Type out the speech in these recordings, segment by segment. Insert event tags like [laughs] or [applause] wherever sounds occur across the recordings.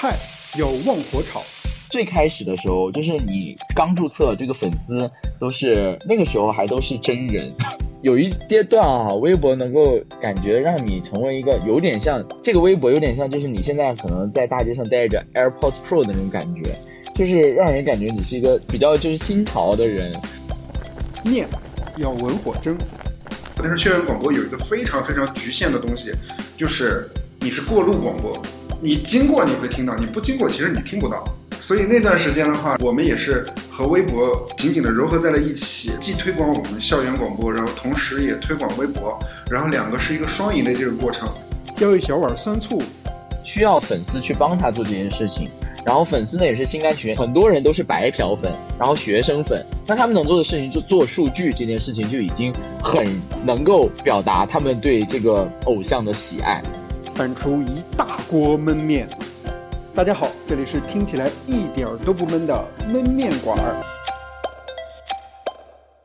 菜有旺火炒。最开始的时候，就是你刚注册这个粉丝都是那个时候还都是真人。[laughs] 有一阶段啊，微博能够感觉让你成为一个有点像这个微博，有点像就是你现在可能在大街上带着 AirPods Pro 的那种感觉，就是让人感觉你是一个比较就是新潮的人。面要文火蒸。但是校园广播有一个非常非常局限的东西，就是你是过路广播，你经过你会听到，你不经过其实你听不到。所以那段时间的话，我们也是和微博紧紧的融合在了一起，既推广我们校园广播，然后同时也推广微博，然后两个是一个双赢的这个过程。要一小碗酸醋，需要粉丝去帮他做这件事情。然后粉丝呢也是心甘情愿，很多人都是白嫖粉，然后学生粉，那他们能做的事情就做数据这件事情就已经很能够表达他们对这个偶像的喜爱，拌出一大锅焖面。大家好，这里是听起来一点儿都不闷的焖面馆儿。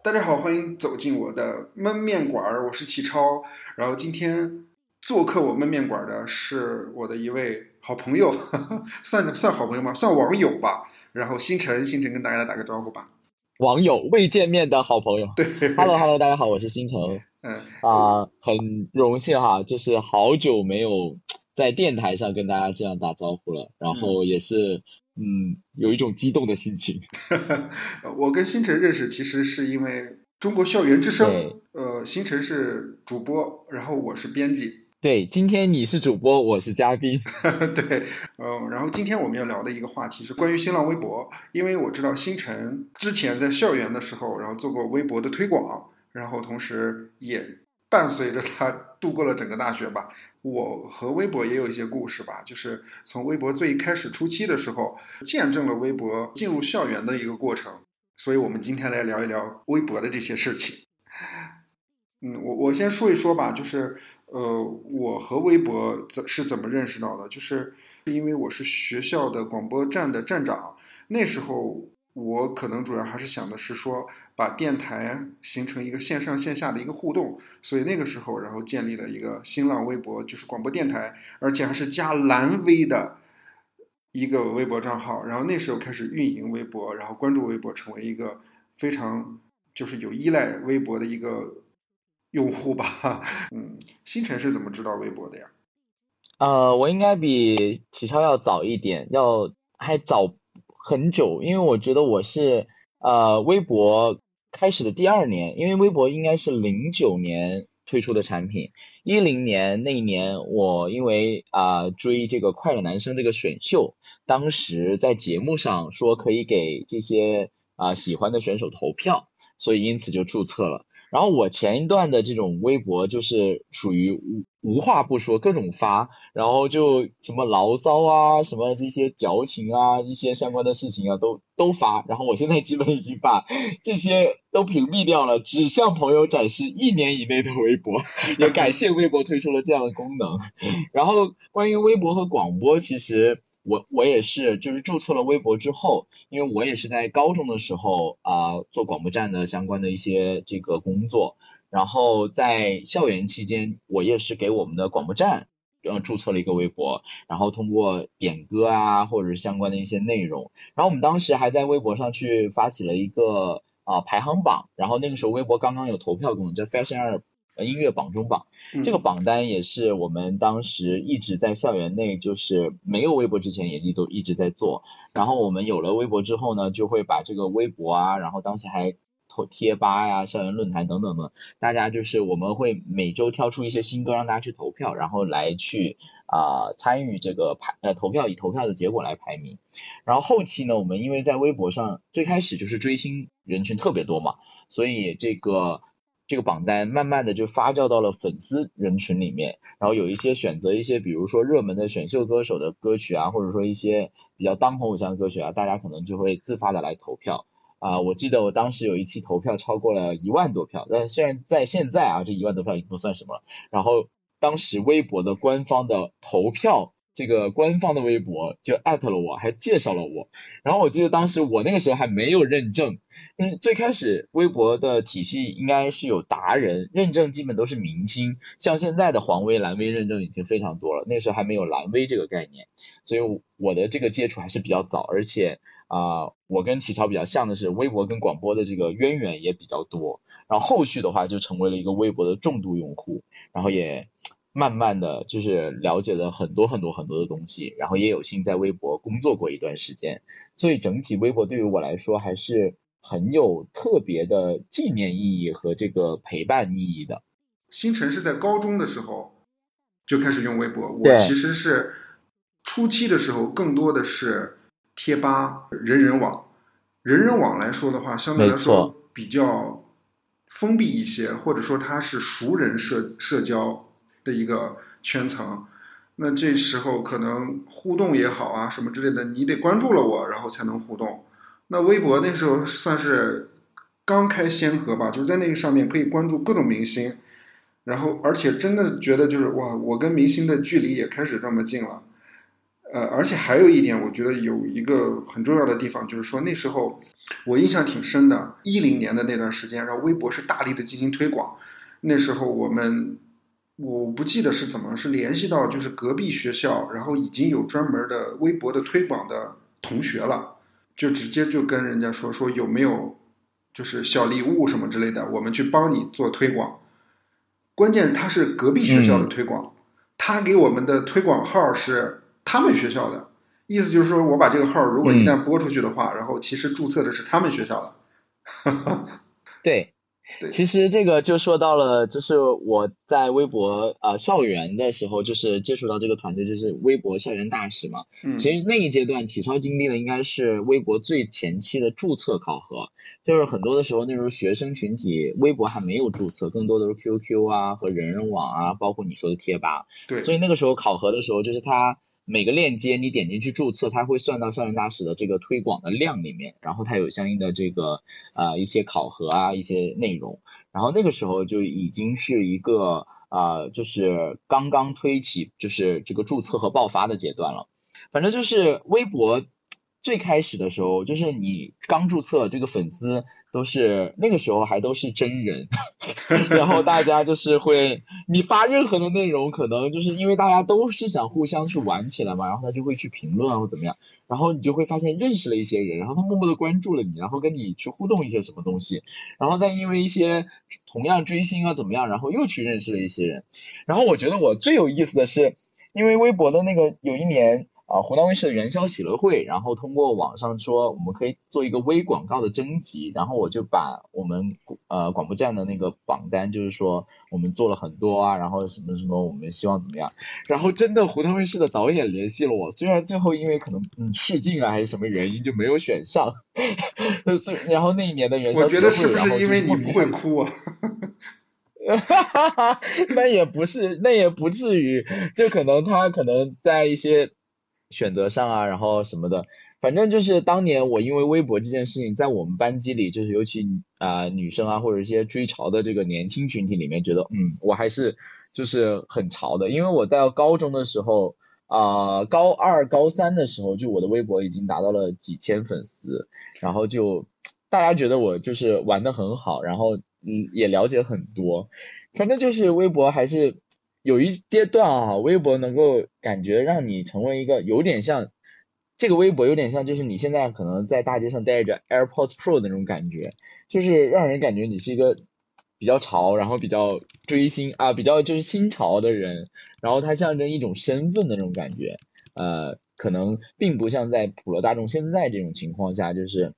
大家好，欢迎走进我的焖面馆儿，我是齐超。然后今天做客我焖面馆的是我的一位。好朋友，[laughs] 算算好朋友吗？算网友吧。然后星辰，星辰跟大家打个招呼吧。网友未见面的好朋友。对，Hello Hello，大家好，我是星辰。嗯啊，很荣幸哈，就是好久没有在电台上跟大家这样打招呼了，然后也是嗯，有一种激动的心情。[laughs] 我跟星辰认识其实是因为中国校园之声，呃，星辰是主播，然后我是编辑。对，今天你是主播，我是嘉宾。[laughs] 对，嗯，然后今天我们要聊的一个话题是关于新浪微博，因为我知道星辰之前在校园的时候，然后做过微博的推广，然后同时也伴随着他度过了整个大学吧。我和微博也有一些故事吧，就是从微博最开始初期的时候，见证了微博进入校园的一个过程，所以我们今天来聊一聊微博的这些事情。嗯，我我先说一说吧，就是。呃，我和微博怎是怎么认识到的？就是因为我是学校的广播站的站长，那时候我可能主要还是想的是说，把电台形成一个线上线下的一个互动，所以那个时候，然后建立了一个新浪微博，就是广播电台，而且还是加蓝 V 的一个微博账号。然后那时候开始运营微博，然后关注微博，成为一个非常就是有依赖微博的一个。用户吧，嗯，星辰是怎么知道微博的呀？呃，我应该比启超要早一点，要还早很久，因为我觉得我是呃微博开始的第二年，因为微博应该是零九年推出的产品，一零年那一年我因为啊追这个快乐男生这个选秀，当时在节目上说可以给这些啊喜欢的选手投票，所以因此就注册了。然后我前一段的这种微博就是属于无无话不说，各种发，然后就什么牢骚啊，什么这些矫情啊，一些相关的事情啊，都都发。然后我现在基本已经把这些都屏蔽掉了，只向朋友展示一年以内的微博。也感谢微博推出了这样的功能。[laughs] 然后关于微博和广播，其实。我我也是，就是注册了微博之后，因为我也是在高中的时候啊做广播站的相关的一些这个工作，然后在校园期间，我也是给我们的广播站呃注册了一个微博，然后通过点歌啊或者是相关的一些内容，然后我们当时还在微博上去发起了一个啊排行榜，然后那个时候微博刚刚有投票功能，叫 Fashion 二。呃，音乐榜中榜，这个榜单也是我们当时一直在校园内，就是没有微博之前也一都一直在做。然后我们有了微博之后呢，就会把这个微博啊，然后当时还投贴吧呀、校园论坛等等的，大家就是我们会每周挑出一些新歌让大家去投票，然后来去啊参与这个排呃投票，以投票的结果来排名。然后后期呢，我们因为在微博上最开始就是追星人群特别多嘛，所以这个。这个榜单慢慢的就发酵到了粉丝人群里面，然后有一些选择一些，比如说热门的选秀歌手的歌曲啊，或者说一些比较当红偶像的歌曲啊，大家可能就会自发的来投票啊。我记得我当时有一期投票超过了一万多票，但虽然在现在啊，这一万多票已经不算什么了。然后当时微博的官方的投票这个官方的微博就艾特了我，还介绍了我。然后我记得当时我那个时候还没有认证，嗯，最开始微博的体系应该是有达人认证，基本都是明星。像现在的黄微、蓝微认证已经非常多了，那时候还没有蓝微这个概念，所以我的这个接触还是比较早，而且啊，我跟启超比较像的是，微博跟广播的这个渊源也比较多。然后后续的话就成为了一个微博的重度用户，然后也。慢慢的就是了解了很多很多很多的东西，然后也有幸在微博工作过一段时间，所以整体微博对于我来说还是很有特别的纪念意义和这个陪伴意义的。星辰是在高中的时候就开始用微博，我其实是初期的时候更多的是贴吧、人人网。人人网来说的话，相对来说比较封闭一些，或者说它是熟人社社交。的一个圈层，那这时候可能互动也好啊，什么之类的，你得关注了我，然后才能互动。那微博那时候算是刚开先河吧，就是在那个上面可以关注各种明星，然后而且真的觉得就是哇，我跟明星的距离也开始这么近了。呃，而且还有一点，我觉得有一个很重要的地方，就是说那时候我印象挺深的，一零年的那段时间，然后微博是大力的进行推广，那时候我们。我不记得是怎么是联系到就是隔壁学校，然后已经有专门的微博的推广的同学了，就直接就跟人家说说有没有就是小礼物什么之类的，我们去帮你做推广。关键他是隔壁学校的推广，他给我们的推广号是他们学校的，意思就是说我把这个号如果一旦播出去的话，然后其实注册的是他们学校的。[laughs] 对。其实这个就说到了，就是我在微博呃校园的时候，就是接触到这个团队，就是微博校园大使嘛。嗯。其实那一阶段，启超经历的应该是微博最前期的注册考核，就是很多的时候，那时候学生群体微博还没有注册，更多的是 QQ 啊和人人网啊，包括你说的贴吧。对。所以那个时候考核的时候，就是他。每个链接你点进去注册，它会算到校园大使的这个推广的量里面，然后它有相应的这个呃一些考核啊一些内容，然后那个时候就已经是一个啊就是刚刚推起就是这个注册和爆发的阶段了，反正就是微博。最开始的时候，就是你刚注册，这个粉丝都是那个时候还都是真人，[laughs] 然后大家就是会，你发任何的内容，可能就是因为大家都是想互相去玩起来嘛，然后他就会去评论啊或怎么样，然后你就会发现认识了一些人，然后他默默的关注了你，然后跟你去互动一些什么东西，然后再因为一些同样追星啊怎么样，然后又去认识了一些人，然后我觉得我最有意思的是，因为微博的那个有一年。啊，湖南卫视的元宵喜乐会，然后通过网上说我们可以做一个微广告的征集，然后我就把我们呃广播站的那个榜单，就是说我们做了很多啊，然后什么什么，我们希望怎么样，然后真的湖南卫视的导演联系了我，虽然最后因为可能嗯试镜啊还是什么原因就没有选上，是然后那一年的元宵喜乐会，然后因为你不会哭啊。哈哈哈，那也不是，那也不至于，就可能他可能在一些。选择上啊，然后什么的，反正就是当年我因为微博这件事情，在我们班级里，就是尤其啊女生啊，或者一些追潮的这个年轻群体里面，觉得嗯，我还是就是很潮的。因为我到高中的时候啊，高二、高三的时候，就我的微博已经达到了几千粉丝，然后就大家觉得我就是玩的很好，然后嗯也了解很多，反正就是微博还是。有一阶段啊，微博能够感觉让你成为一个有点像这个微博有点像，就是你现在可能在大街上带着 AirPods Pro 的那种感觉，就是让人感觉你是一个比较潮，然后比较追星啊，比较就是新潮的人，然后它象征一种身份的那种感觉，呃，可能并不像在普罗大众现在这种情况下，就是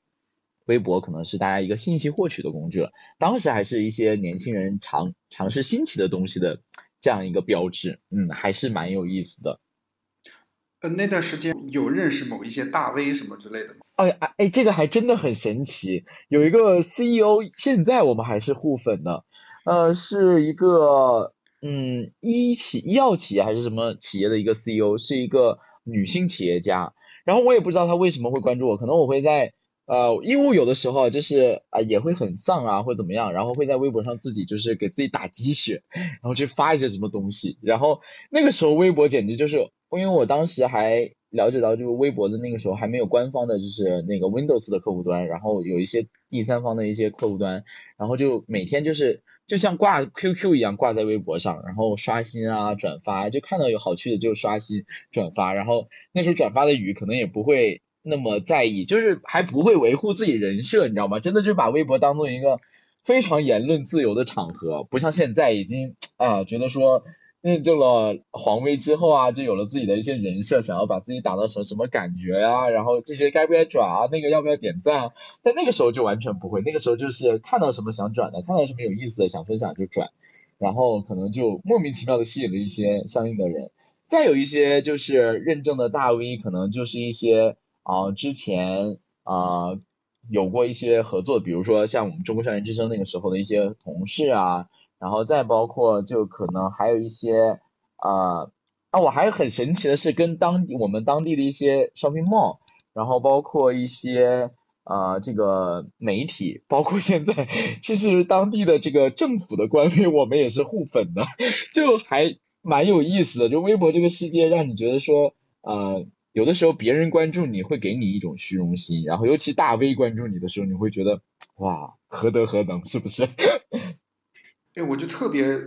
微博可能是大家一个信息获取的工具了，当时还是一些年轻人尝尝试新奇的东西的。这样一个标志，嗯，还是蛮有意思的。呃，那段时间有认识某一些大 V 什么之类的吗？哎哎哎，这个还真的很神奇。有一个 CEO，现在我们还是互粉的。呃，是一个嗯医企医药企业还是什么企业的一个 CEO，是一个女性企业家。然后我也不知道她为什么会关注我，可能我会在。呃，因为有的时候就是啊，也会很丧啊，或怎么样，然后会在微博上自己就是给自己打鸡血，然后去发一些什么东西，然后那个时候微博简直就是因为我当时还了解到，就是微博的那个时候还没有官方的，就是那个 Windows 的客户端，然后有一些第三方的一些客户端，然后就每天就是就像挂 QQ 一样挂在微博上，然后刷新啊转发，就看到有好趣的就刷新转发，然后那时候转发的语可能也不会那么在意，就是还不会维护自己人设，你知道吗？真的就把微博当做一个非常言论自由的场合，不像现在已经啊觉得说。认证了黄威之后啊，就有了自己的一些人设，想要把自己打造成什么感觉啊，然后这些该不该转啊，那个要不要点赞啊？但那个时候就完全不会，那个时候就是看到什么想转的，看到什么有意思的想分享就转，然后可能就莫名其妙的吸引了一些相应的人。再有一些就是认证的大 V，可能就是一些啊之前啊有过一些合作，比如说像我们中国校园之声那个时候的一些同事啊。然后再包括就可能还有一些啊啊，我还很神奇的是跟当地我们当地的一些 shopping mall，然后包括一些啊这个媒体，包括现在其实当地的这个政府的官微，我们也是互粉的，[laughs] 就还蛮有意思的。就微博这个世界，让你觉得说呃有的时候别人关注你会给你一种虚荣心，然后尤其大 V 关注你的时候，你会觉得哇何德何能，是不是？[laughs] 哎，我就特别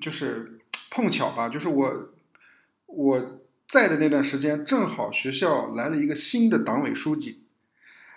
就是碰巧吧，就是我我在的那段时间，正好学校来了一个新的党委书记，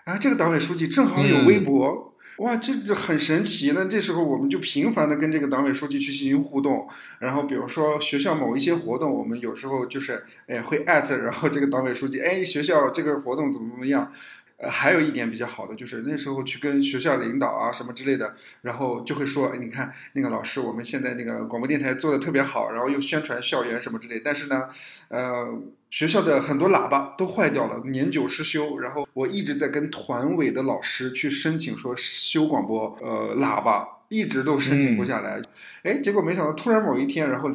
啊，这个党委书记正好有微博，哇，这这很神奇。那这时候我们就频繁的跟这个党委书记去进行互动，然后比如说学校某一些活动，我们有时候就是哎会艾特，然后这个党委书记，哎，学校这个活动怎么怎么样。呃，还有一点比较好的就是那时候去跟学校领导啊什么之类的，然后就会说，哎，你看那个老师，我们现在那个广播电台做的特别好，然后又宣传校园什么之类，但是呢，呃，学校的很多喇叭都坏掉了，年久失修，然后我一直在跟团委的老师去申请说修广播，呃，喇叭一直都申请不下来，哎，结果没想到突然某一天，然后。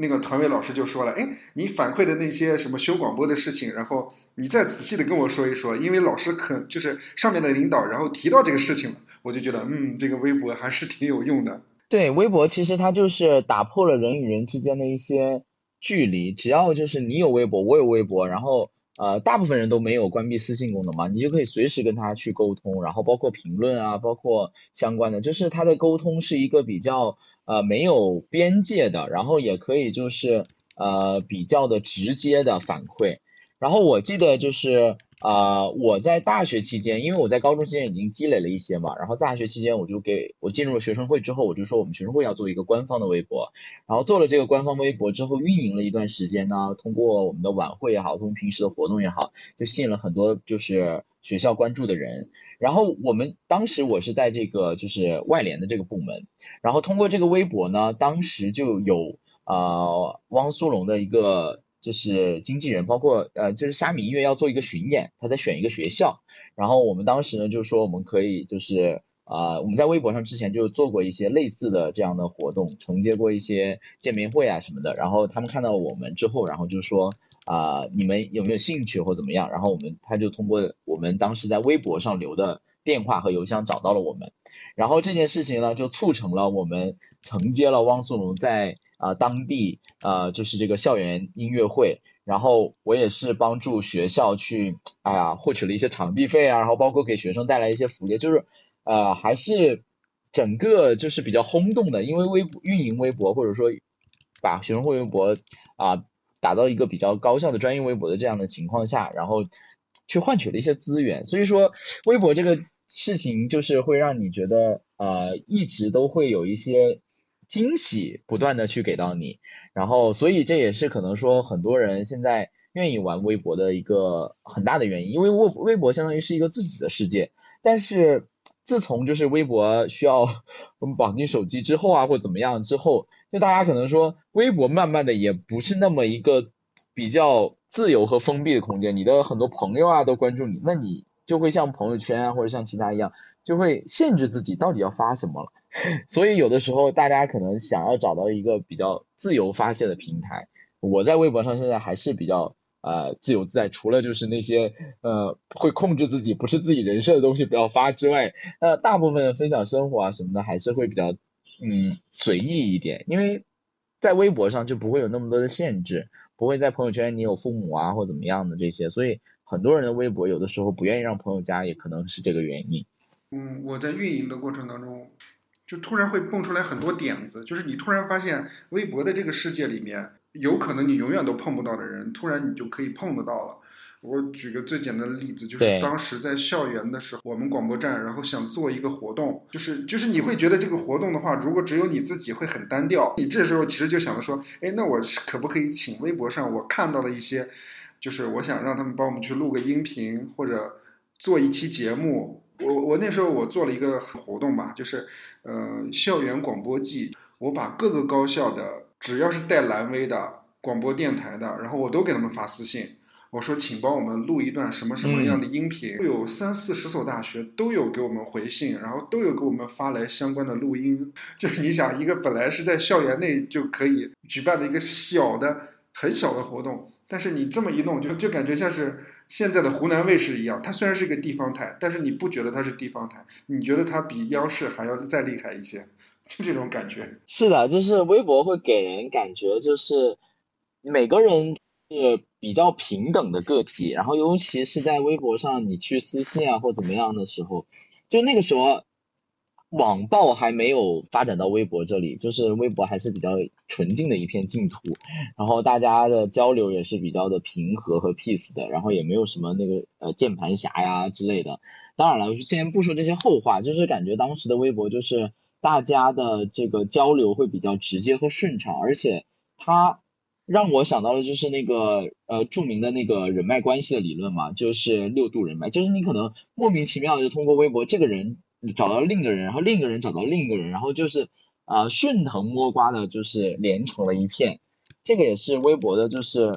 那个团委老师就说了：“哎，你反馈的那些什么修广播的事情，然后你再仔细的跟我说一说，因为老师可就是上面的领导，然后提到这个事情了，我就觉得，嗯，这个微博还是挺有用的。对，微博其实它就是打破了人与人之间的一些距离，只要就是你有微博，我有微博，然后呃，大部分人都没有关闭私信功能嘛，你就可以随时跟他去沟通，然后包括评论啊，包括相关的，就是他的沟通是一个比较。”呃，没有边界的，然后也可以就是呃比较的直接的反馈。然后我记得就是呃我在大学期间，因为我在高中期间已经积累了一些嘛，然后大学期间我就给我进入了学生会之后，我就说我们学生会要做一个官方的微博。然后做了这个官方微博之后，运营了一段时间呢，通过我们的晚会也好，通过平时的活动也好，就吸引了很多就是学校关注的人。然后我们当时我是在这个就是外联的这个部门，然后通过这个微博呢，当时就有呃汪苏泷的一个就是经纪人，包括呃就是虾米音乐要做一个巡演，他在选一个学校，然后我们当时呢就说我们可以就是啊我们在微博上之前就做过一些类似的这样的活动，承接过一些见面会啊什么的，然后他们看到我们之后，然后就说。啊，你们有没有兴趣或怎么样？然后我们他就通过我们当时在微博上留的电话和邮箱找到了我们，然后这件事情呢就促成了我们承接了汪苏泷在啊当地啊就是这个校园音乐会，然后我也是帮助学校去哎呀获取了一些场地费啊，然后包括给学生带来一些福利，就是呃还是整个就是比较轰动的，因为微运营微博或者说把学生会微博啊。打造一个比较高效的专业微博的这样的情况下，然后去换取了一些资源，所以说微博这个事情就是会让你觉得呃一直都会有一些惊喜不断的去给到你，然后所以这也是可能说很多人现在愿意玩微博的一个很大的原因，因为微微博相当于是一个自己的世界，但是自从就是微博需要我们绑定手机之后啊或怎么样之后。就大家可能说，微博慢慢的也不是那么一个比较自由和封闭的空间，你的很多朋友啊都关注你，那你就会像朋友圈啊或者像其他一样，就会限制自己到底要发什么了。所以有的时候大家可能想要找到一个比较自由发泄的平台，我在微博上现在还是比较呃自由自在，除了就是那些呃会控制自己不是自己人设的东西不要发之外，呃大部分分享生活啊什么的还是会比较。嗯，随意一点，因为在微博上就不会有那么多的限制，不会在朋友圈你有父母啊或怎么样的这些，所以很多人的微博有的时候不愿意让朋友加，也可能是这个原因。嗯，我在运营的过程当中，就突然会蹦出来很多点子，就是你突然发现微博的这个世界里面，有可能你永远都碰不到的人，突然你就可以碰得到了。我举个最简单的例子，就是当时在校园的时候，我们广播站，然后想做一个活动，就是就是你会觉得这个活动的话，如果只有你自己会很单调。你这时候其实就想着说，哎，那我可不可以请微博上我看到的一些，就是我想让他们帮我们去录个音频或者做一期节目。我我那时候我做了一个活动吧，就是呃校园广播季，我把各个高校的只要是带蓝 V 的广播电台的，然后我都给他们发私信。我说，请帮我们录一段什么什么样的音频？有三四十所大学都有给我们回信，然后都有给我们发来相关的录音。就是你想，一个本来是在校园内就可以举办的一个小的、很小的活动，但是你这么一弄，就就感觉像是现在的湖南卫视一样。它虽然是一个地方台，但是你不觉得它是地方台，你觉得它比央视还要再厉害一些，就这种感觉。是的，就是微博会给人感觉，就是每个人。是比较平等的个体，然后尤其是在微博上，你去私信啊或怎么样的时候，就那个时候，网暴还没有发展到微博这里，就是微博还是比较纯净的一片净土，然后大家的交流也是比较的平和和 peace 的，然后也没有什么那个呃键盘侠呀之类的。当然了，先不说这些后话，就是感觉当时的微博就是大家的这个交流会比较直接和顺畅，而且它。让我想到的就是那个呃著名的那个人脉关系的理论嘛，就是六度人脉，就是你可能莫名其妙就通过微博，这个人找到另一个人，然后另一个人找到另一个人，然后就是啊顺藤摸瓜的，就是连成了一片。这个也是微博的，就是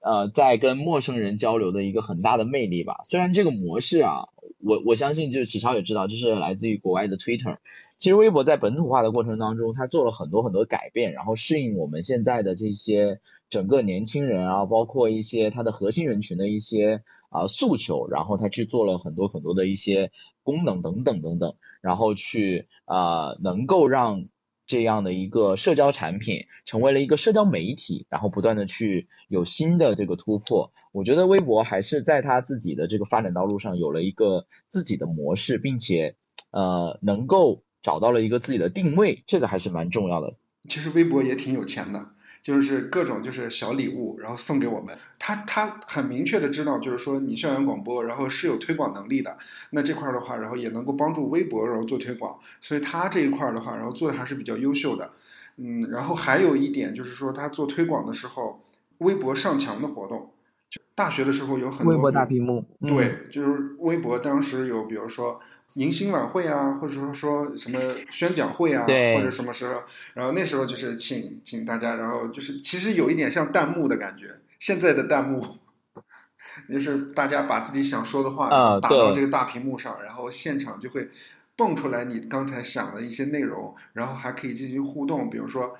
呃在跟陌生人交流的一个很大的魅力吧。虽然这个模式啊，我我相信就是启超也知道，就是来自于国外的 Twitter。其实微博在本土化的过程当中，它做了很多很多改变，然后适应我们现在的这些整个年轻人啊，包括一些它的核心人群的一些啊诉求，然后他去做了很多很多的一些功能等等等等，然后去啊能够让这样的一个社交产品成为了一个社交媒体，然后不断的去有新的这个突破。我觉得微博还是在它自己的这个发展道路上有了一个自己的模式，并且呃能够。找到了一个自己的定位，这个还是蛮重要的。其实微博也挺有钱的，就是各种就是小礼物，然后送给我们。他他很明确的知道，就是说你校园广播，然后是有推广能力的。那这块的话，然后也能够帮助微博然后做推广。所以他这一块的话，然后做的还是比较优秀的。嗯，然后还有一点就是说，他做推广的时候，微博上墙的活动，就大学的时候有很多微博大屏幕。对，就是微博当时有，比如说。迎新晚会啊，或者说说什么宣讲会啊，或者什么时候，然后那时候就是请请大家，然后就是其实有一点像弹幕的感觉。现在的弹幕 [laughs] 就是大家把自己想说的话打到这个大屏幕上，然后现场就会蹦出来你刚才想的一些内容，然后还可以进行互动。比如说，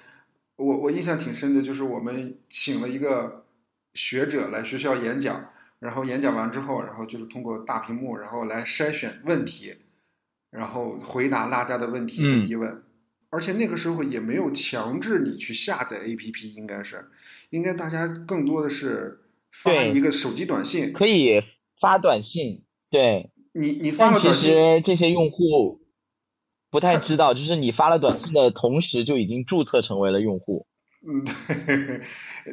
我我印象挺深的，就是我们请了一个学者来学校演讲。然后演讲完之后，然后就是通过大屏幕，然后来筛选问题，然后回答大家的问题和疑问。而且那个时候也没有强制你去下载 APP，应该是，应该大家更多的是发一个手机短信，可以发短信。对，你你发了短信，其实这些用户不太知道，就是你发了短信的同时，就已经注册成为了用户。嗯，对，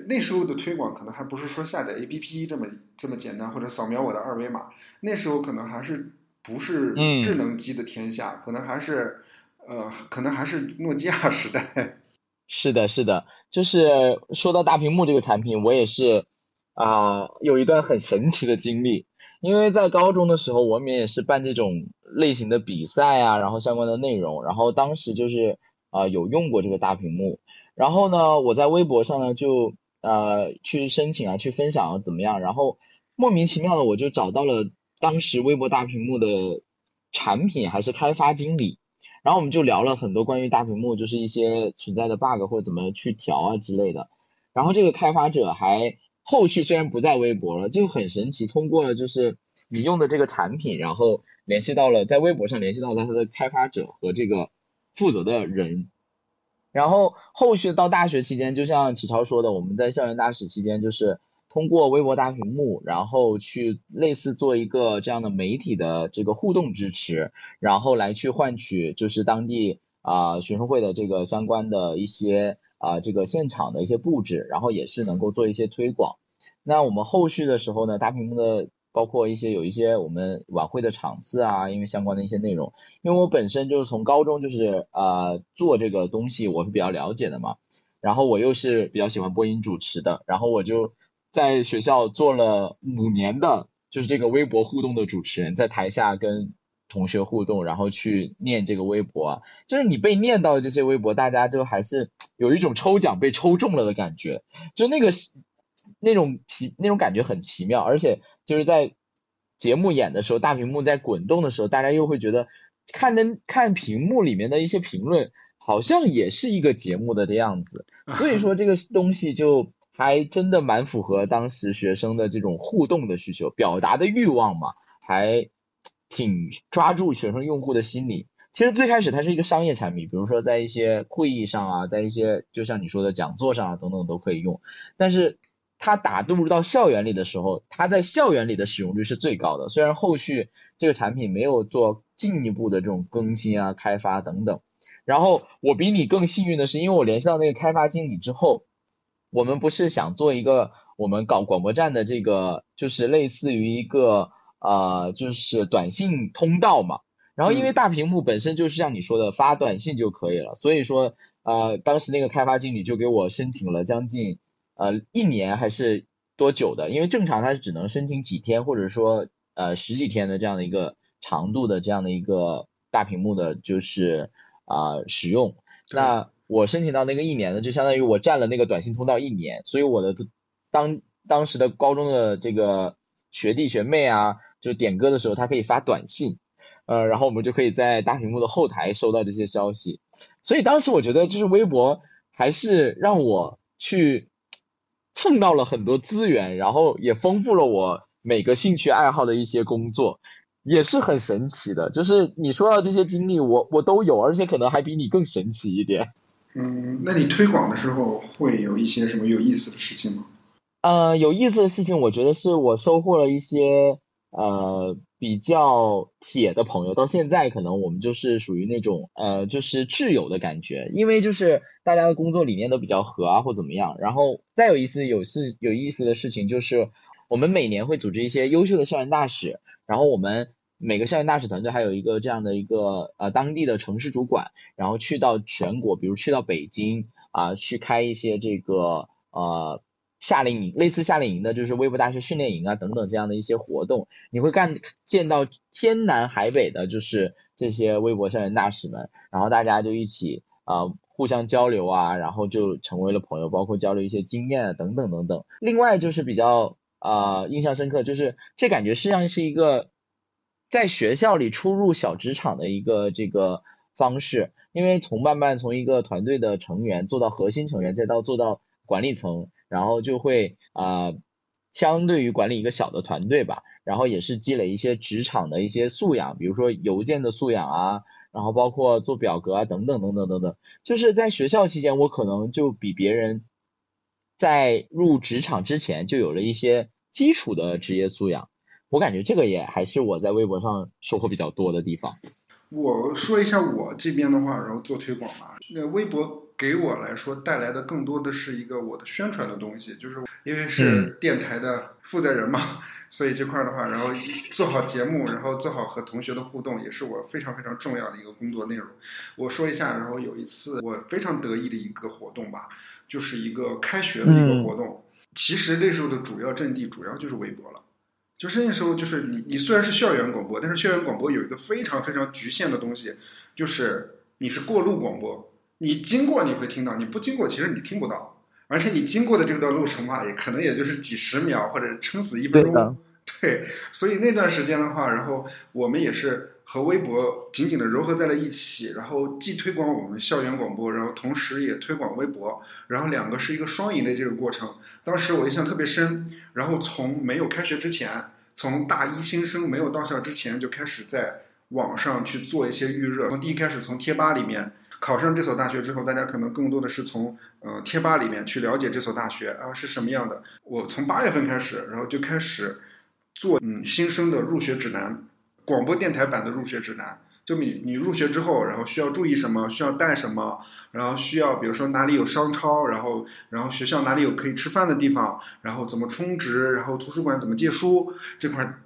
那时候的推广可能还不是说下载 APP 这么这么简单，或者扫描我的二维码。那时候可能还是不是智能机的天下，可能还是呃，可能还是诺基亚时代。是的，是的，就是说到大屏幕这个产品，我也是啊，有一段很神奇的经历。因为在高中的时候，我们也是办这种类型的比赛啊，然后相关的内容，然后当时就是啊，有用过这个大屏幕。然后呢，我在微博上呢就呃去申请啊，去分享啊怎么样？然后莫名其妙的我就找到了当时微博大屏幕的产品还是开发经理，然后我们就聊了很多关于大屏幕就是一些存在的 bug 或者怎么去调啊之类的。然后这个开发者还后续虽然不在微博了，就很神奇，通过了就是你用的这个产品，然后联系到了在微博上联系到了他的开发者和这个负责的人。然后后续到大学期间，就像启超说的，我们在校园大使期间，就是通过微博大屏幕，然后去类似做一个这样的媒体的这个互动支持，然后来去换取就是当地啊学生会的这个相关的一些啊这个现场的一些布置，然后也是能够做一些推广。那我们后续的时候呢，大屏幕的。包括一些有一些我们晚会的场次啊，因为相关的一些内容，因为我本身就是从高中就是呃做这个东西，我是比较了解的嘛，然后我又是比较喜欢播音主持的，然后我就在学校做了五年的，就是这个微博互动的主持人，在台下跟同学互动，然后去念这个微博，就是你被念到的这些微博，大家就还是有一种抽奖被抽中了的感觉，就那个。那种奇那种感觉很奇妙，而且就是在节目演的时候，大屏幕在滚动的时候，大家又会觉得看的看屏幕里面的一些评论，好像也是一个节目的这样子。[laughs] 所以说这个东西就还真的蛮符合当时学生的这种互动的需求、表达的欲望嘛，还挺抓住学生用户的心理。其实最开始它是一个商业产品，比如说在一些会议上啊，在一些就像你说的讲座上啊等等都可以用，但是。它打入到校园里的时候，它在校园里的使用率是最高的。虽然后续这个产品没有做进一步的这种更新啊、开发等等。然后我比你更幸运的是，因为我联系到那个开发经理之后，我们不是想做一个我们搞广播站的这个，就是类似于一个呃，就是短信通道嘛。然后因为大屏幕本身就是像你说的发短信就可以了，所以说呃，当时那个开发经理就给我申请了将近。呃，一年还是多久的？因为正常它是只能申请几天，或者说呃十几天的这样的一个长度的这样的一个大屏幕的，就是啊使用。那我申请到那个一年的，就相当于我占了那个短信通道一年，所以我的当当时的高中的这个学弟学妹啊，就点歌的时候，他可以发短信，呃，然后我们就可以在大屏幕的后台收到这些消息。所以当时我觉得，就是微博还是让我去。蹭到了很多资源，然后也丰富了我每个兴趣爱好的一些工作，也是很神奇的。就是你说到这些经历，我我都有，而且可能还比你更神奇一点。嗯，那你推广的时候会有一些什么有意思的事情吗？呃，有意思的事情，我觉得是我收获了一些。呃，比较铁的朋友，到现在可能我们就是属于那种呃，就是挚友的感觉，因为就是大家的工作理念都比较合啊，或怎么样。然后再有一次有事有意思的事情，就是我们每年会组织一些优秀的校园大使，然后我们每个校园大使团队还有一个这样的一个呃当地的城市主管，然后去到全国，比如去到北京啊，去开一些这个呃。夏令营类似夏令营的，就是微博大学训练营啊等等这样的一些活动，你会干见到天南海北的，就是这些微博校园大使们，然后大家就一起啊互相交流啊，然后就成为了朋友，包括交流一些经验啊等等等等。另外就是比较啊印象深刻，就是这感觉实际上是一个在学校里初入小职场的一个这个方式，因为从慢慢从一个团队的成员做到核心成员，再到做到管理层。然后就会啊，相对于管理一个小的团队吧，然后也是积累一些职场的一些素养，比如说邮件的素养啊，然后包括做表格啊等等等等等等。就是在学校期间，我可能就比别人在入职场之前就有了一些基础的职业素养。我感觉这个也还是我在微博上收获比较多的地方。我说一下我这边的话，然后做推广吧。那微博。给我来说带来的更多的是一个我的宣传的东西，就是因为是电台的负责人嘛，所以这块的话，然后做好节目，然后做好和同学的互动，也是我非常非常重要的一个工作内容。我说一下，然后有一次我非常得意的一个活动吧，就是一个开学的一个活动。其实那时候的主要阵地主要就是微博了，就是那时候就是你你虽然是校园广播，但是校园广播有一个非常非常局限的东西，就是你是过路广播。你经过你会听到，你不经过其实你听不到，而且你经过的这段路程嘛，也可能也就是几十秒或者撑死一分钟。对，所以那段时间的话，然后我们也是和微博紧紧的糅合在了一起，然后既推广我们校园广播，然后同时也推广微博，然后两个是一个双赢的这个过程。当时我印象特别深，然后从没有开学之前，从大一新生没有到校之前就开始在网上去做一些预热，从第一开始从贴吧里面。考上这所大学之后，大家可能更多的是从呃贴吧里面去了解这所大学啊是什么样的。我从八月份开始，然后就开始做嗯新生的入学指南，广播电台版的入学指南。就你你入学之后，然后需要注意什么，需要带什么，然后需要比如说哪里有商超，然后然后学校哪里有可以吃饭的地方，然后怎么充值，然后图书馆怎么借书这块儿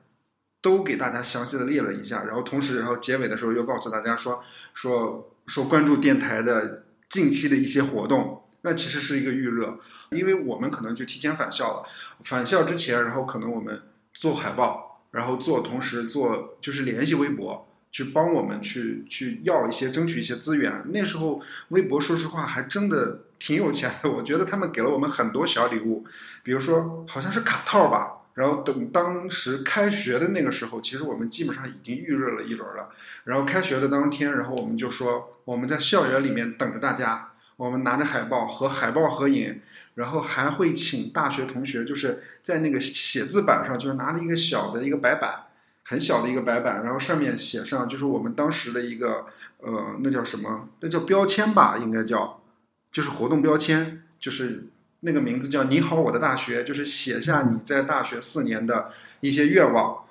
都给大家详细的列了一下。然后同时，然后结尾的时候又告诉大家说说说关注电台的近期的一些活动。那其实是一个预热，因为我们可能就提前返校了。返校之前，然后可能我们做海报，然后做同时做就是联系微博。去帮我们去去要一些争取一些资源。那时候微博说实话还真的挺有钱的，我觉得他们给了我们很多小礼物，比如说好像是卡套吧。然后等当时开学的那个时候，其实我们基本上已经预热了一轮了。然后开学的当天，然后我们就说我们在校园里面等着大家，我们拿着海报和海报合影，然后还会请大学同学就是在那个写字板上，就是拿着一个小的一个白板。很小的一个白板，然后上面写上就是我们当时的一个呃，那叫什么？那叫标签吧，应该叫，就是活动标签，就是那个名字叫“你好，我的大学”，就是写下你在大学四年的一些愿望，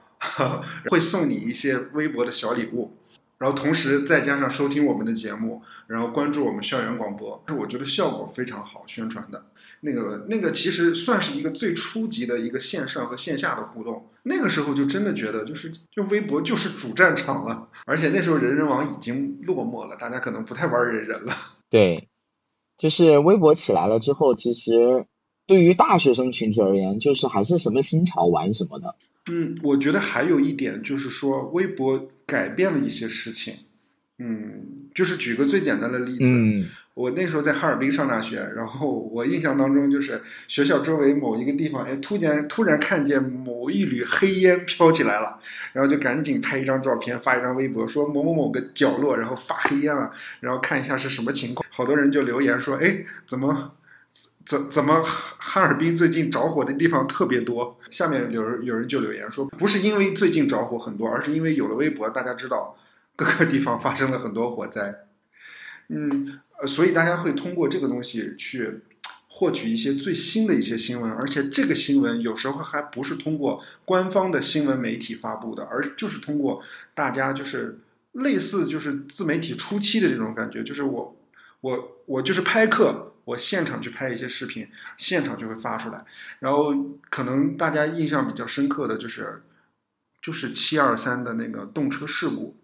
会送你一些微博的小礼物，然后同时再加上收听我们的节目，然后关注我们校园广播，我觉得效果非常好，宣传的。那个那个其实算是一个最初级的一个线上和线下的互动。那个时候就真的觉得，就是就微博就是主战场了。而且那时候人人网已经落寞了，大家可能不太玩人人了。[laughs] 对，就是微博起来了之后，其实对于大学生群体而言，就是还是什么新潮玩什么的。嗯，我觉得还有一点就是说，微博改变了一些事情。嗯，就是举个最简单的例子。我那时候在哈尔滨上大学，然后我印象当中就是学校周围某一个地方，哎，突然突然看见某一缕黑烟飘起来了，然后就赶紧拍一张照片，发一张微博，说某某某个角落，然后发黑烟了，然后看一下是什么情况。好多人就留言说，哎，怎么怎怎么哈尔滨最近着火的地方特别多？下面有人有人就留言说，不是因为最近着火很多，而是因为有了微博，大家知道各个地方发生了很多火灾。嗯。呃，所以大家会通过这个东西去获取一些最新的一些新闻，而且这个新闻有时候还不是通过官方的新闻媒体发布的，而就是通过大家就是类似就是自媒体初期的这种感觉，就是我我我就是拍客，我现场去拍一些视频，现场就会发出来。然后可能大家印象比较深刻的就是就是七二三的那个动车事故，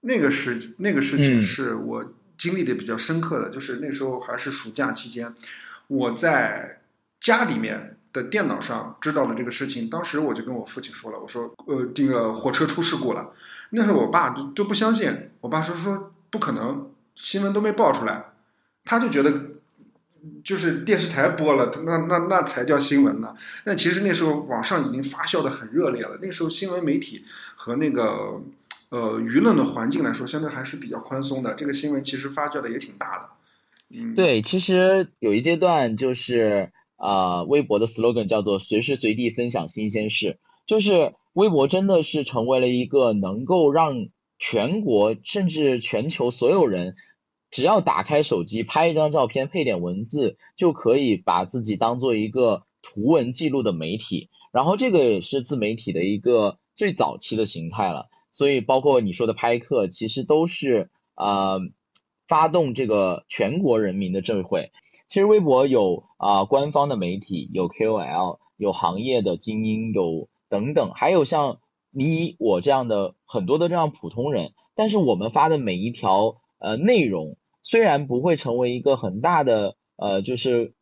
那个事那个事情是我。经历的比较深刻的就是那时候还是暑假期间，我在家里面的电脑上知道了这个事情。当时我就跟我父亲说了，我说：“呃，这个火车出事故了。”那时候我爸就都不相信，我爸说说不可能，新闻都没报出来，他就觉得就是电视台播了，那那那才叫新闻呢。但其实那时候网上已经发酵的很热烈了，那时候新闻媒体和那个。呃，舆论的环境来说，相对还是比较宽松的。这个新闻其实发酵的也挺大的。嗯，对，其实有一阶段就是啊，微博的 slogan 叫做“随时随地分享新鲜事”，就是微博真的是成为了一个能够让全国甚至全球所有人，只要打开手机拍一张照片，配点文字，就可以把自己当做一个图文记录的媒体。然后这个也是自媒体的一个最早期的形态了。所以，包括你说的拍客，其实都是呃发动这个全国人民的智慧。其实微博有啊官方的媒体，有 KOL，有行业的精英，有等等，还有像你我这样的很多的这样普通人。但是我们发的每一条呃内容，虽然不会成为一个很大的呃就是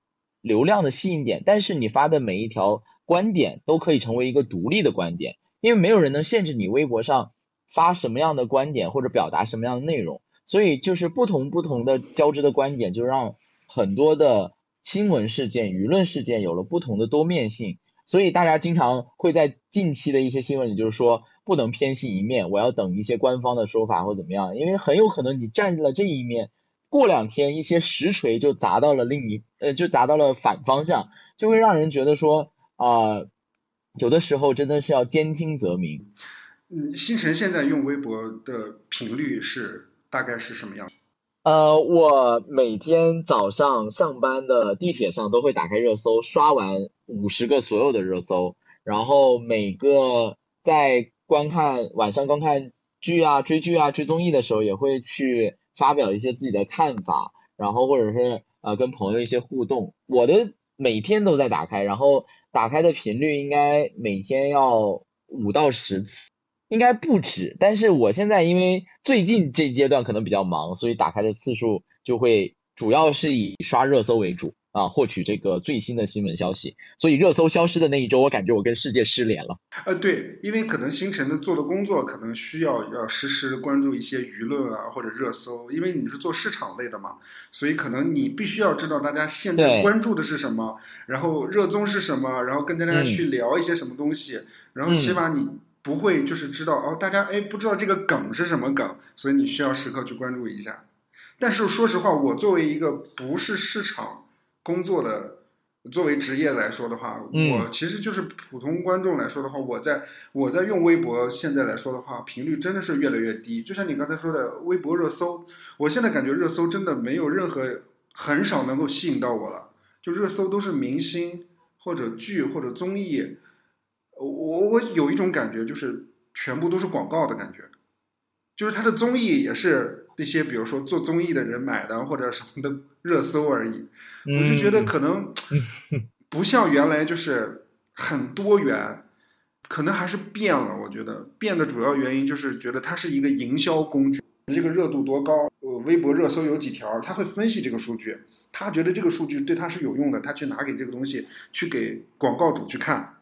流量的吸引点，但是你发的每一条观点都可以成为一个独立的观点，因为没有人能限制你微博上。发什么样的观点或者表达什么样的内容，所以就是不同不同的交织的观点，就让很多的新闻事件、舆论事件有了不同的多面性。所以大家经常会在近期的一些新闻里，就是说不能偏信一面，我要等一些官方的说法或怎么样，因为很有可能你站了这一面，过两天一些实锤就砸到了另一呃，就砸到了反方向，就会让人觉得说啊，有的时候真的是要兼听则明。嗯，星辰现在用微博的频率是大概是什么样？呃，我每天早上上班的地铁上都会打开热搜，刷完五十个所有的热搜，然后每个在观看晚上观看剧啊、追剧啊、追综艺的时候，也会去发表一些自己的看法，然后或者是呃跟朋友一些互动。我的每天都在打开，然后打开的频率应该每天要五到十次。应该不止，但是我现在因为最近这阶段可能比较忙，所以打开的次数就会主要是以刷热搜为主啊，获取这个最新的新闻消息。所以热搜消失的那一周，我感觉我跟世界失联了。呃，对，因为可能星辰的做的工作可能需要要实时关注一些舆论啊或者热搜，因为你是做市场类的嘛，所以可能你必须要知道大家现在关注的是什么，然后热衷是什么，然后跟大家去聊一些什么东西，然后起码你。不会，就是知道哦，大家哎不知道这个梗是什么梗，所以你需要时刻去关注一下。但是说实话，我作为一个不是市场工作的，作为职业来说的话，我其实就是普通观众来说的话，我在我在用微博，现在来说的话，频率真的是越来越低。就像你刚才说的，微博热搜，我现在感觉热搜真的没有任何很少能够吸引到我了，就热搜都是明星或者剧或者综艺。我我有一种感觉，就是全部都是广告的感觉，就是他的综艺也是那些比如说做综艺的人买的或者什么的热搜而已。我就觉得可能 [laughs] 不像原来就是很多元，可能还是变了。我觉得变的主要原因就是觉得它是一个营销工具，这个热度多高，呃，微博热搜有几条，他会分析这个数据，他觉得这个数据对他是有用的，他去拿给这个东西去给广告主去看。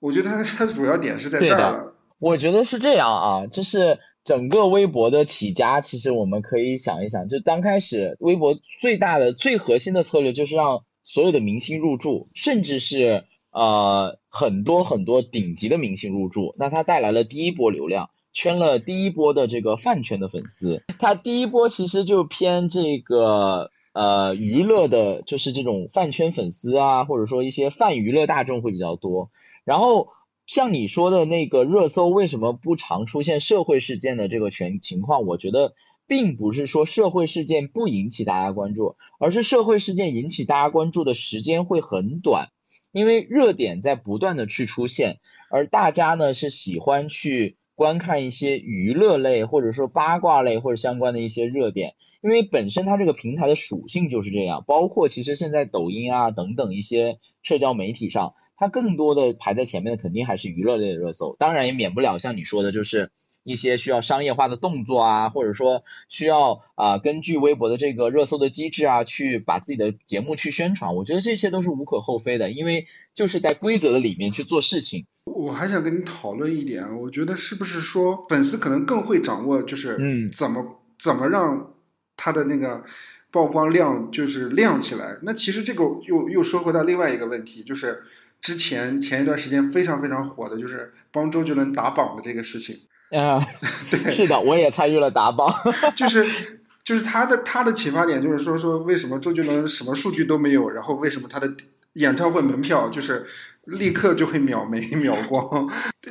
我觉得它它主要点是在这儿。我觉得是这样啊，就是整个微博的起家，其实我们可以想一想，就刚开始微博最大的、最核心的策略就是让所有的明星入驻，甚至是呃很多很多顶级的明星入驻，那它带来了第一波流量，圈了第一波的这个饭圈的粉丝。它第一波其实就偏这个呃娱乐的，就是这种饭圈粉丝啊，或者说一些泛娱乐大众会比较多。然后像你说的那个热搜为什么不常出现社会事件的这个全情况，我觉得并不是说社会事件不引起大家关注，而是社会事件引起大家关注的时间会很短，因为热点在不断的去出现，而大家呢是喜欢去观看一些娱乐类或者说八卦类或者相关的一些热点，因为本身它这个平台的属性就是这样，包括其实现在抖音啊等等一些社交媒体上。它更多的排在前面的肯定还是娱乐类的热搜，当然也免不了像你说的，就是一些需要商业化的动作啊，或者说需要啊根据微博的这个热搜的机制啊，去把自己的节目去宣传。我觉得这些都是无可厚非的，因为就是在规则的里面去做事情。我还想跟你讨论一点，我觉得是不是说粉丝可能更会掌握，就是嗯怎么怎么让他的那个曝光量就是亮起来。那其实这个又又说回到另外一个问题，就是。之前前一段时间非常非常火的就是帮周杰伦打榜的这个事情啊，[laughs] 对，[laughs] 是的，我也参与了打榜，就是 [laughs] 就是他的他的启发点就是说说为什么周杰伦什么数据都没有，然后为什么他的演唱会门票就是立刻就会秒没秒光，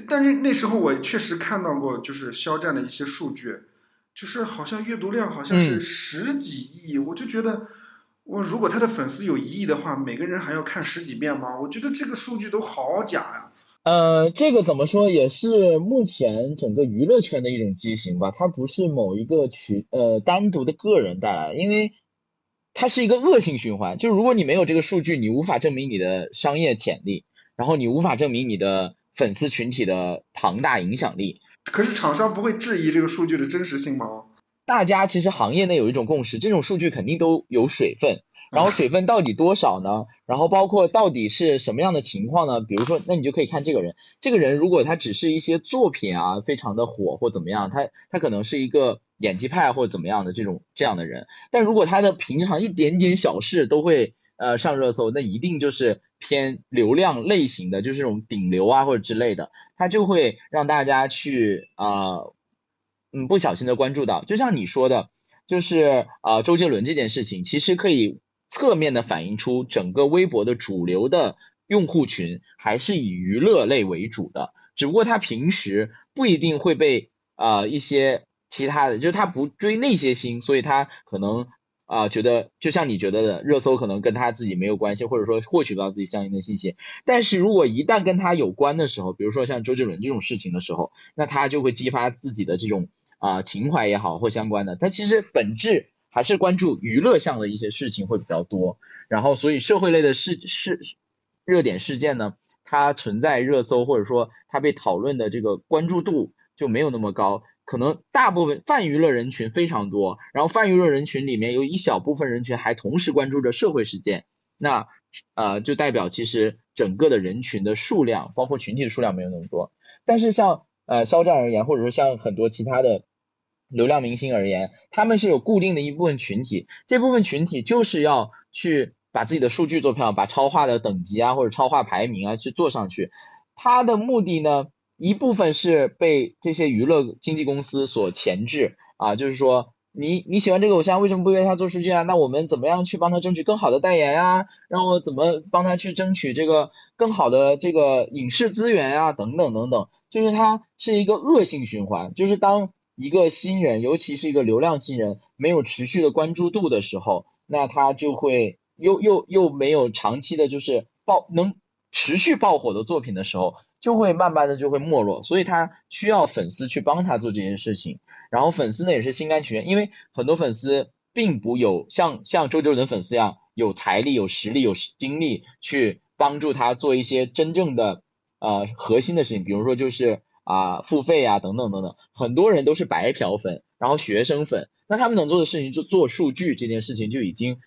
但是那时候我确实看到过就是肖战的一些数据，就是好像阅读量好像是十几亿，我就觉得。我如果他的粉丝有一亿的话，每个人还要看十几遍吗？我觉得这个数据都好假呀。呃，这个怎么说也是目前整个娱乐圈的一种畸形吧，它不是某一个群呃单独的个人带来，因为它是一个恶性循环。就如果你没有这个数据，你无法证明你的商业潜力，然后你无法证明你的粉丝群体的庞大影响力。可是厂商不会质疑这个数据的真实性吗？大家其实行业内有一种共识，这种数据肯定都有水分，然后水分到底多少呢？然后包括到底是什么样的情况呢？比如说，那你就可以看这个人，这个人如果他只是一些作品啊非常的火或怎么样，他他可能是一个演技派或者怎么样的这种这样的人，但如果他的平常一点点小事都会呃上热搜，那一定就是偏流量类型的，就是这种顶流啊或者之类的，他就会让大家去啊。嗯，不小心的关注到，就像你说的，就是啊，周杰伦这件事情，其实可以侧面的反映出整个微博的主流的用户群还是以娱乐类为主的，只不过他平时不一定会被啊一些其他的，就是他不追那些星，所以他可能啊觉得就像你觉得的，热搜可能跟他自己没有关系，或者说获取不到自己相应的信息。但是如果一旦跟他有关的时候，比如说像周杰伦这种事情的时候，那他就会激发自己的这种啊情怀也好或相关的。他其实本质还是关注娱乐项的一些事情会比较多。然后所以社会类的事事热点事件呢，它存在热搜或者说它被讨论的这个关注度就没有那么高。可能大部分泛娱乐人群非常多，然后泛娱乐人群里面有一小部分人群还同时关注着社会事件，那呃就代表其实整个的人群的数量，包括群体的数量没有那么多。但是像呃肖战而言，或者说像很多其他的流量明星而言，他们是有固定的一部分群体，这部分群体就是要去把自己的数据做漂亮，把超话的等级啊或者超话排名啊去做上去，他的目的呢？一部分是被这些娱乐经纪公司所钳制啊，就是说你你喜欢这个偶像，为什么不为他做数据啊？那我们怎么样去帮他争取更好的代言啊？让我怎么帮他去争取这个更好的这个影视资源啊？等等等等，就是它是一个恶性循环。就是当一个新人，尤其是一个流量新人，没有持续的关注度的时候，那他就会又又又没有长期的，就是爆能持续爆火的作品的时候。就会慢慢的就会没落，所以他需要粉丝去帮他做这件事情，然后粉丝呢也是心甘情愿，因为很多粉丝并不有像像周杰伦粉丝一样有财力、有实力、有精力去帮助他做一些真正的呃核心的事情，比如说就是啊付费啊等等等等，很多人都是白嫖粉，然后学生粉，那他们能做的事情就做数据这件事情就已经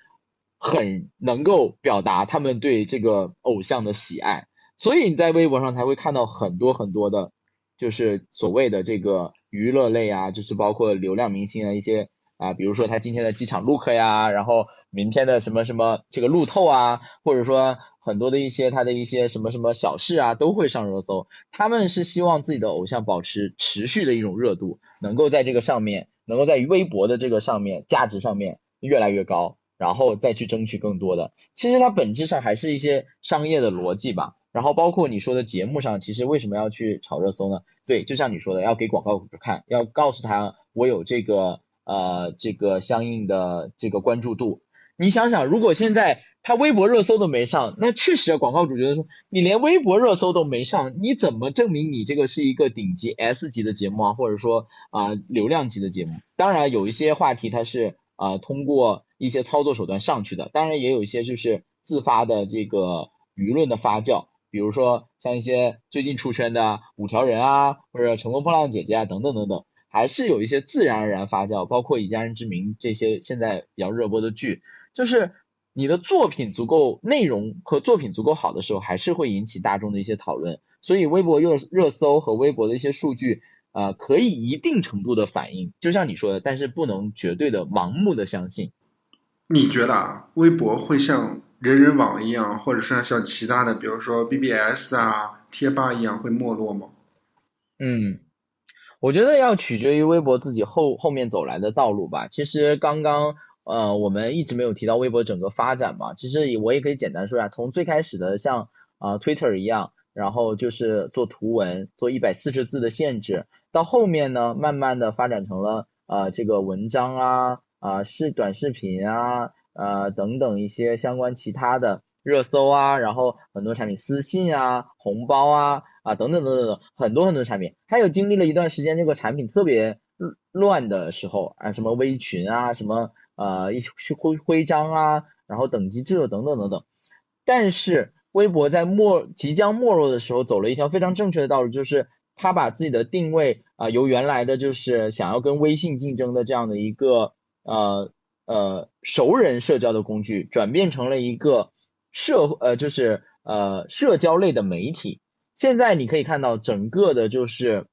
很能够表达他们对这个偶像的喜爱。所以你在微博上才会看到很多很多的，就是所谓的这个娱乐类啊，就是包括流量明星啊一些啊，比如说他今天的机场 look 呀，然后明天的什么什么这个路透啊，或者说很多的一些他的一些什么什么小事啊，都会上热搜。他们是希望自己的偶像保持持续的一种热度，能够在这个上面，能够在微博的这个上面价值上面越来越高，然后再去争取更多的。其实它本质上还是一些商业的逻辑吧。然后包括你说的节目上，其实为什么要去炒热搜呢？对，就像你说的，要给广告主看，要告诉他我有这个呃这个相应的这个关注度。你想想，如果现在他微博热搜都没上，那确实广告主觉得说你连微博热搜都没上，你怎么证明你这个是一个顶级 S 级的节目啊，或者说啊流量级的节目？当然有一些话题它是啊通过一些操作手段上去的，当然也有一些就是自发的这个舆论的发酵。比如说像一些最近出圈的五条人啊，或者乘风破浪姐姐啊，等等等等，还是有一些自然而然发酵。包括以家人之名这些现在比较热播的剧，就是你的作品足够内容和作品足够好的时候，还是会引起大众的一些讨论。所以微博热热搜和微博的一些数据，呃，可以一定程度的反映，就像你说的，但是不能绝对的盲目的相信。你觉得啊，微博会像？人人网一样，或者是像其他的，比如说 BBS 啊、贴吧一样，会没落吗？嗯，我觉得要取决于微博自己后后面走来的道路吧。其实刚刚呃，我们一直没有提到微博整个发展嘛。其实我也可以简单说一下，从最开始的像啊 Twitter 一样，然后就是做图文，做一百四十字的限制，到后面呢，慢慢的发展成了啊这个文章啊啊是短视频啊。呃，等等一些相关其他的热搜啊，然后很多产品私信啊、红包啊啊等等等等等很多很多产品，还有经历了一段时间这个产品特别乱的时候啊，什么微群啊，什么呃一些徽徽章啊，然后等级制度等等等等。但是微博在没即将没落的时候，走了一条非常正确的道路，就是他把自己的定位啊，由原来的就是想要跟微信竞争的这样的一个呃。呃，熟人社交的工具转变成了一个社呃，就是呃社交类的媒体。现在你可以看到，整个的就是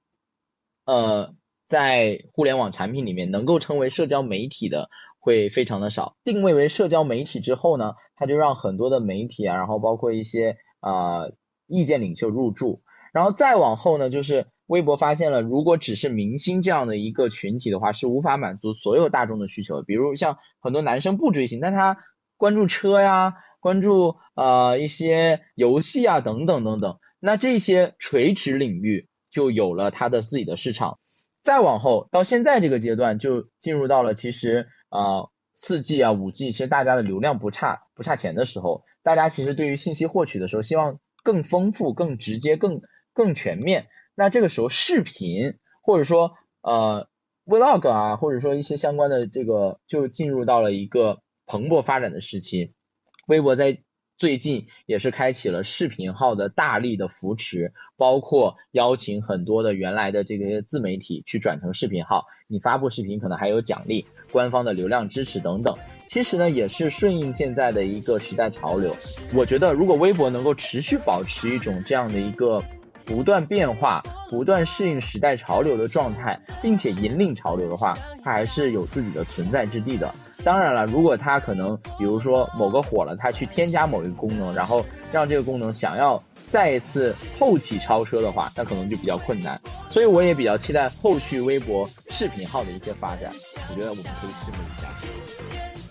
呃，在互联网产品里面，能够称为社交媒体的会非常的少。定位为社交媒体之后呢，它就让很多的媒体啊，然后包括一些啊意见领袖入驻。然后再往后呢，就是微博发现了，如果只是明星这样的一个群体的话，是无法满足所有大众的需求。比如像很多男生不追星，但他关注车呀，关注呃一些游戏啊等等等等，那这些垂直领域就有了他的自己的市场。再往后到现在这个阶段，就进入到了其实啊四 G 啊五 G，其实大家的流量不差不差钱的时候，大家其实对于信息获取的时候，希望更丰富、更直接、更更全面。那这个时候视频或者说呃 Vlog 啊，或者说一些相关的这个，就进入到了一个蓬勃发展的时期。微博在最近也是开启了视频号的大力的扶持，包括邀请很多的原来的这个自媒体去转成视频号，你发布视频可能还有奖励，官方的流量支持等等。其实呢，也是顺应现在的一个时代潮流。我觉得，如果微博能够持续保持一种这样的一个不断变化、不断适应时代潮流的状态，并且引领潮流的话，它还是有自己的存在之地的。当然了，如果它可能，比如说某个火了，它去添加某一个功能，然后让这个功能想要再一次后起超车的话，那可能就比较困难。所以我也比较期待后续微博视频号的一些发展。我觉得我们可以拭目以待。